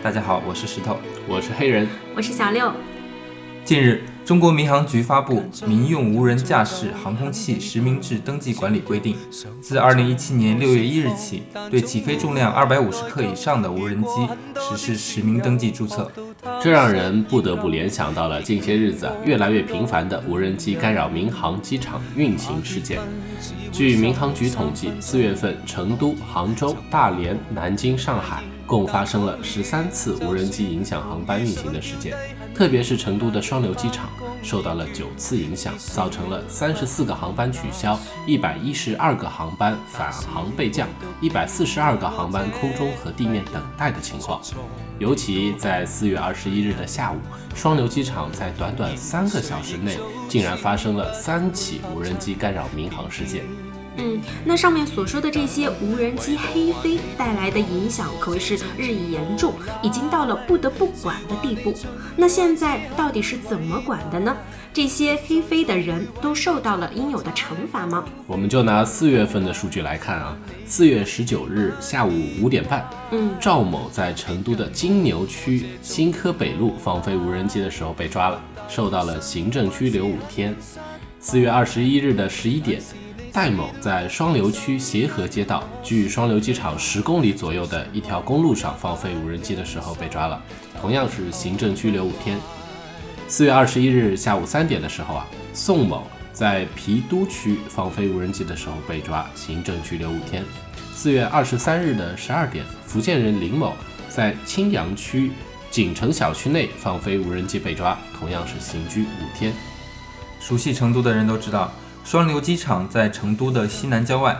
大家好，我是石头。我是黑人，我是小六。近日，中国民航局发布《民用无人驾驶航空器实名制登记管理规定》，自2017年6月1日起，对起飞重量250克以上的无人机实施实名登记注册。这让人不得不联想到了近些日子啊越来越频繁的无人机干扰民航机场运行事件。据民航局统计，四月份成都、杭州、大连、南京、上海共发生了十三次无人机影响航班运行的事件，特别是成都的双流机场受到了九次影响，造成了三十四个航班取消，一百一十二个航班返航备降，一百四十二个航班空中和地面等待的情况。尤其在四月二十一日的下午，双流机场在短短三个小时内，竟然发生了三起无人机干扰民航事件。嗯，那上面所说的这些无人机黑飞带来的影响可谓是日益严重，已经到了不得不管的地步。那现在到底是怎么管的呢？这些黑飞的人都受到了应有的惩罚吗？我们就拿四月份的数据来看啊，四月十九日下午五点半，嗯，赵某在成都的金牛区新科北路放飞无人机的时候被抓了，受到了行政拘留五天。四月二十一日的十一点，戴某在双流区协和街道距双流机场十公里左右的一条公路上放飞无人机的时候被抓了，同样是行政拘留五天。四月二十一日下午三点的时候啊，宋某在郫都区放飞无人机的时候被抓，行政拘留五天。四月二十三日的十二点，福建人林某在青羊区锦城小区内放飞无人机被抓，同样是刑拘五天。熟悉成都的人都知道，双流机场在成都的西南郊外。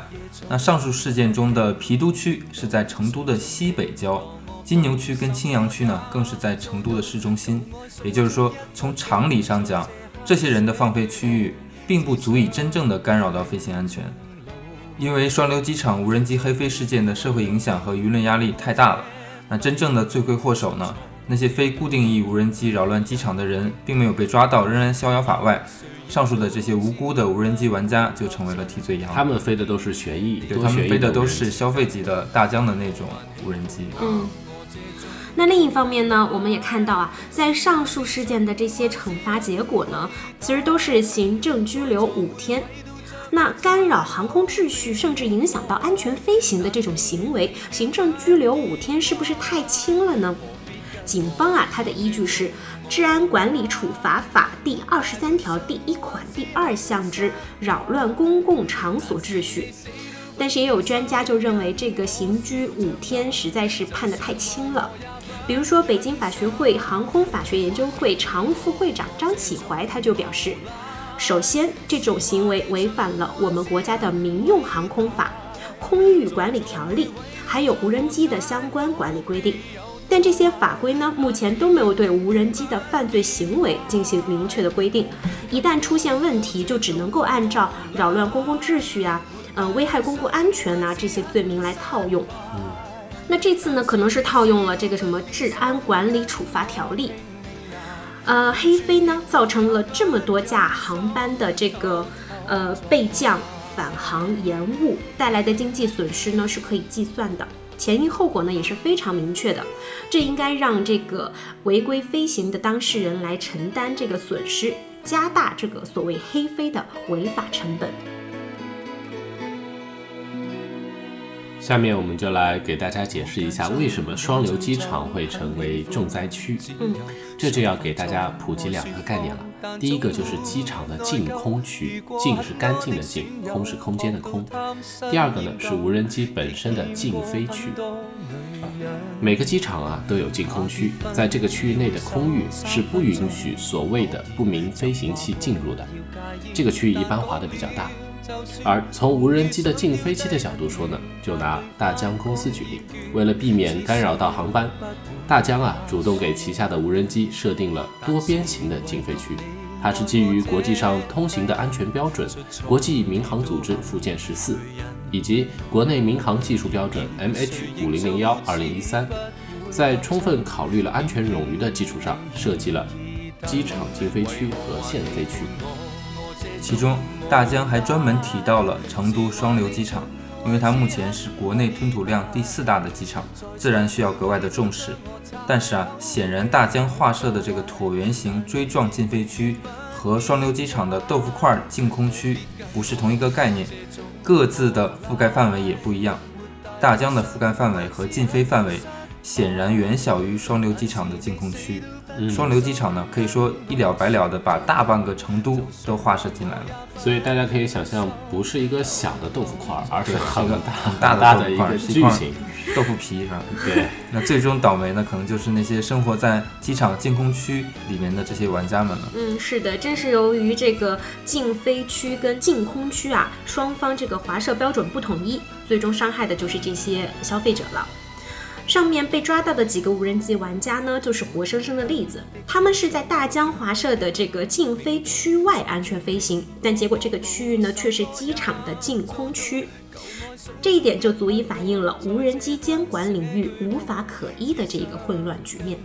那上述事件中的郫都区是在成都的西北郊，金牛区跟青羊区呢，更是在成都的市中心。也就是说，从常理上讲，这些人的放飞区域并不足以真正的干扰到飞行安全。因为双流机场无人机黑飞事件的社会影响和舆论压力太大了，那真正的罪魁祸首呢？那些非固定翼无人机扰乱机场的人，并没有被抓到，仍然逍遥法外。上述的这些无辜的无人机玩家就成为了替罪羊。他们飞的都是旋翼，对他们飞的都是消费级的大疆的那种无人机。嗯，那另一方面呢，我们也看到啊，在上述事件的这些惩罚结果呢，其实都是行政拘留五天。那干扰航空秩序，甚至影响到安全飞行的这种行为，行政拘留五天，是不是太轻了呢？警方啊，它的依据是《治安管理处罚法》第二十三条第一款第二项之扰乱公共场所秩序。但是也有专家就认为，这个刑拘五天实在是判得太轻了。比如说，北京法学会航空法学研究会常务副会长张启怀他就表示，首先，这种行为违反了我们国家的民用航空法、空域管理条例，还有无人机的相关管理规定。但这些法规呢，目前都没有对无人机的犯罪行为进行明确的规定。一旦出现问题，就只能够按照扰乱公共秩序啊、呃危害公共安全呐、这些罪名来套用。那这次呢，可能是套用了这个什么《治安管理处罚条例》。呃，黑飞呢，造成了这么多架航班的这个呃备降、返航延误带来的经济损失呢，是可以计算的。前因后果呢也是非常明确的，这应该让这个违规飞行的当事人来承担这个损失，加大这个所谓黑飞的违法成本。下面我们就来给大家解释一下，为什么双流机场会成为重灾区。嗯，这就要给大家普及两个概念了。第一个就是机场的净空区，净是干净的净，空是空间的空。第二个呢是无人机本身的禁飞区。每个机场啊都有净空区，在这个区域内的空域是不允许所谓的不明飞行器进入的。这个区域一般划的比较大，而从无人机的禁飞期的角度说呢，就拿大疆公司举例，为了避免干扰到航班，大疆啊主动给旗下的无人机设定了多边形的禁飞区。它是基于国际上通行的安全标准——国际民航组织附件十四，以及国内民航技术标准 MH 五零零幺二零一三，在充分考虑了安全冗余的基础上，设计了机场禁飞区和限飞区。其中，大疆还专门提到了成都双流机场，因为它目前是国内吞吐量第四大的机场，自然需要格外的重视。但是啊，显然大疆画设的这个椭圆形锥状禁飞区和双流机场的豆腐块净空区不是同一个概念，各自的覆盖范围也不一样。大疆的覆盖范围和禁飞范围显然远小于双流机场的净空区。双流机场呢，可以说一了百了的把大半个成都都划设进来了。所以大家可以想象，不是一个小的豆腐块，而是很大大的一个巨型豆腐皮，是吧？对。那最终倒霉呢，可能就是那些生活在机场禁空区里面的这些玩家们了。嗯，是的，正是由于这个禁飞区跟禁空区啊，双方这个划设标准不统一，最终伤害的就是这些消费者了。上面被抓到的几个无人机玩家呢，就是活生生的例子。他们是在大江华社的这个禁飞区外安全飞行，但结果这个区域呢，却是机场的净空区。这一点就足以反映了无人机监管领域无法可依的这一个混乱局面。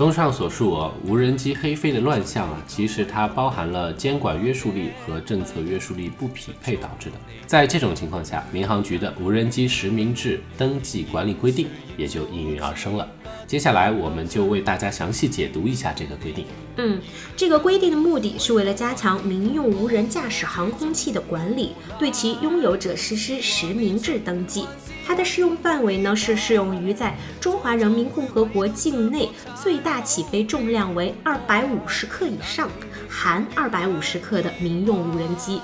综上所述啊，无人机黑飞的乱象啊，其实它包含了监管约束力和政策约束力不匹配导致的。在这种情况下，民航局的无人机实名制登记管理规定也就应运而生了。接下来，我们就为大家详细解读一下这个规定。嗯，这个规定的目的是为了加强民用无人驾驶航空器的管理，对其拥有者实施实名制登记。它的适用范围呢是适用于在中华人民共和国境内最大起飞重量为二百五十克以上，含二百五十克的民用无人机。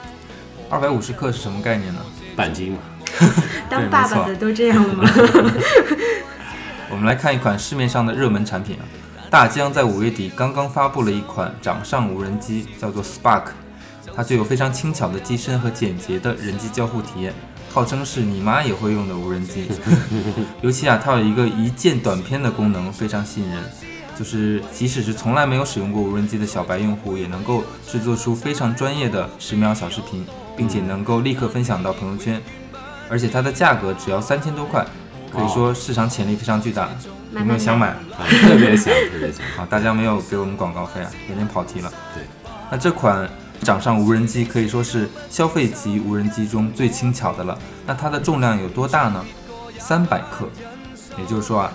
二百五十克是什么概念呢？半斤嘛。当爸爸的都这样吗？我们来看一款市面上的热门产品啊，大疆在五月底刚刚发布了一款掌上无人机，叫做 Spark，它具有非常轻巧的机身和简洁的人机交互体验。号称是你妈也会用的无人机，尤其啊，它有一个一键短片的功能，非常吸引人。就是即使是从来没有使用过无人机的小白用户，也能够制作出非常专业的十秒小视频，并且能够立刻分享到朋友圈。而且它的价格只要三千多块，可以说市场潜力非常巨大。有没有想买？特别想，特别想。好，大家没有给我们广告费啊，有点跑题了。对，那这款。掌上无人机可以说是消费级无人机中最轻巧的了。那它的重量有多大呢？三百克。也就是说啊，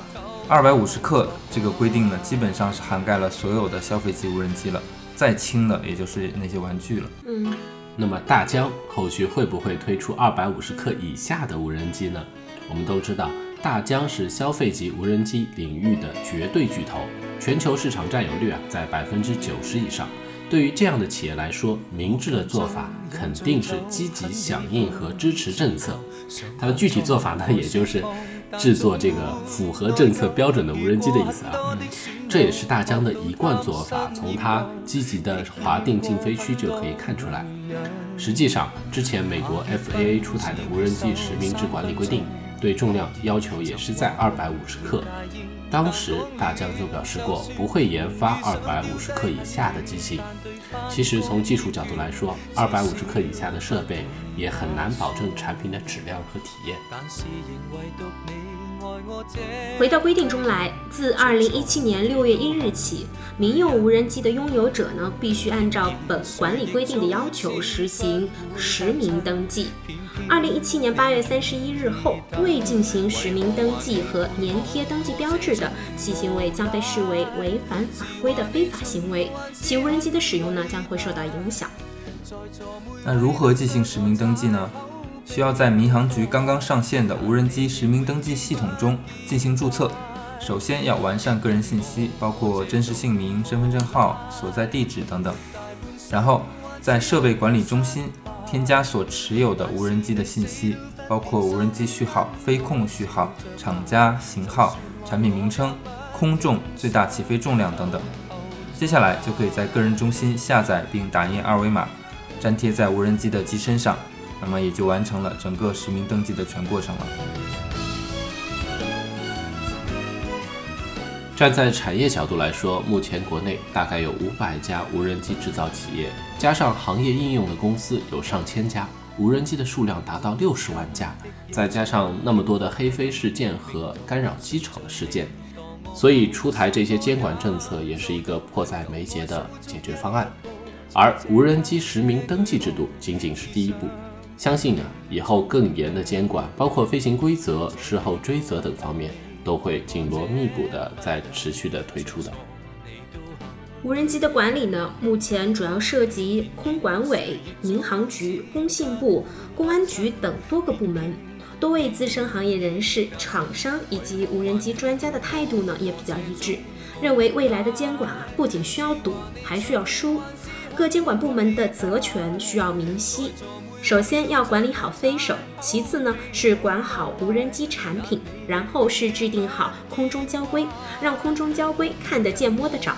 二百五十克这个规定呢，基本上是涵盖了所有的消费级无人机了。再轻的，也就是那些玩具了。嗯。那么大疆后续会不会推出二百五十克以下的无人机呢？我们都知道，大疆是消费级无人机领域的绝对巨头，全球市场占有率啊在百分之九十以上。对于这样的企业来说，明智的做法肯定是积极响应和支持政策。它的具体做法呢，也就是制作这个符合政策标准的无人机的意思啊。这也是大疆的一贯做法，从它积极的划定禁飞区就可以看出来。实际上，之前美国 FAA 出台的无人机实名制管理规定，对重量要求也是在二百五十克。当时大疆就表示过不会研发二百五十克以下的机型。其实从技术角度来说，二百五十克以下的设备也很难保证产品的质量和体验。回到规定中来，自二零一七年六月一日起，民用无人机的拥有者呢，必须按照本管理规定的要求实行实名登记。二零一七年八月三十一日后，未进行实名登记和粘贴登记标志的，其行为将被视为违反法规的非法行为，其无人机的使用呢将会受到影响。那如何进行实名登记呢？需要在民航局刚刚上线的无人机实名登记系统中进行注册。首先要完善个人信息，包括真实姓名、身份证号、所在地址等等。然后在设备管理中心。添加所持有的无人机的信息，包括无人机序号、飞控序号、厂家、型号、产品名称、空重、最大起飞重量等等。接下来就可以在个人中心下载并打印二维码，粘贴在无人机的机身上，那么也就完成了整个实名登记的全过程了。站在产业角度来说，目前国内大概有五百家无人机制造企业，加上行业应用的公司有上千家，无人机的数量达到六十万架，再加上那么多的黑飞事件和干扰机场的事件，所以出台这些监管政策也是一个迫在眉睫的解决方案。而无人机实名登记制度仅仅是第一步，相信啊，以后更严的监管，包括飞行规则、事后追责等方面。都会紧锣密鼓的在持续的推出的。无人机的管理呢，目前主要涉及空管委、民航局、工信部、公安局等多个部门。多位资深行业人士、厂商以及无人机专家的态度呢，也比较一致，认为未来的监管啊，不仅需要堵，还需要疏。各监管部门的责权需要明晰。首先要管理好飞手，其次呢是管好无人机产品，然后是制定好空中交规，让空中交规看得见摸得着。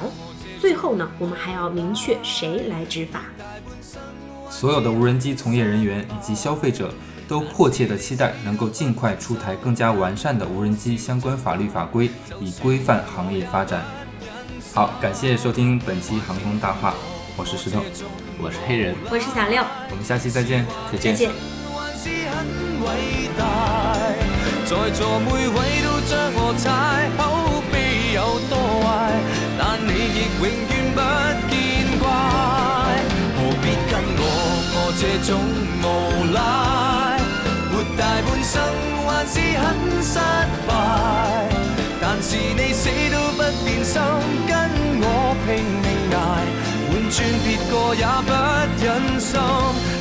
最后呢，我们还要明确谁来执法。所有的无人机从业人员以及消费者都迫切的期待能够尽快出台更加完善的无人机相关法律法规，以规范行业发展。好，感谢收听本期航空大话，我是石头。我是黑人，我是小六，我们下期再见，再见。在座每位都将我踩，口碑有多坏，但你亦永远不见怪。何必跟我过这种无赖？song.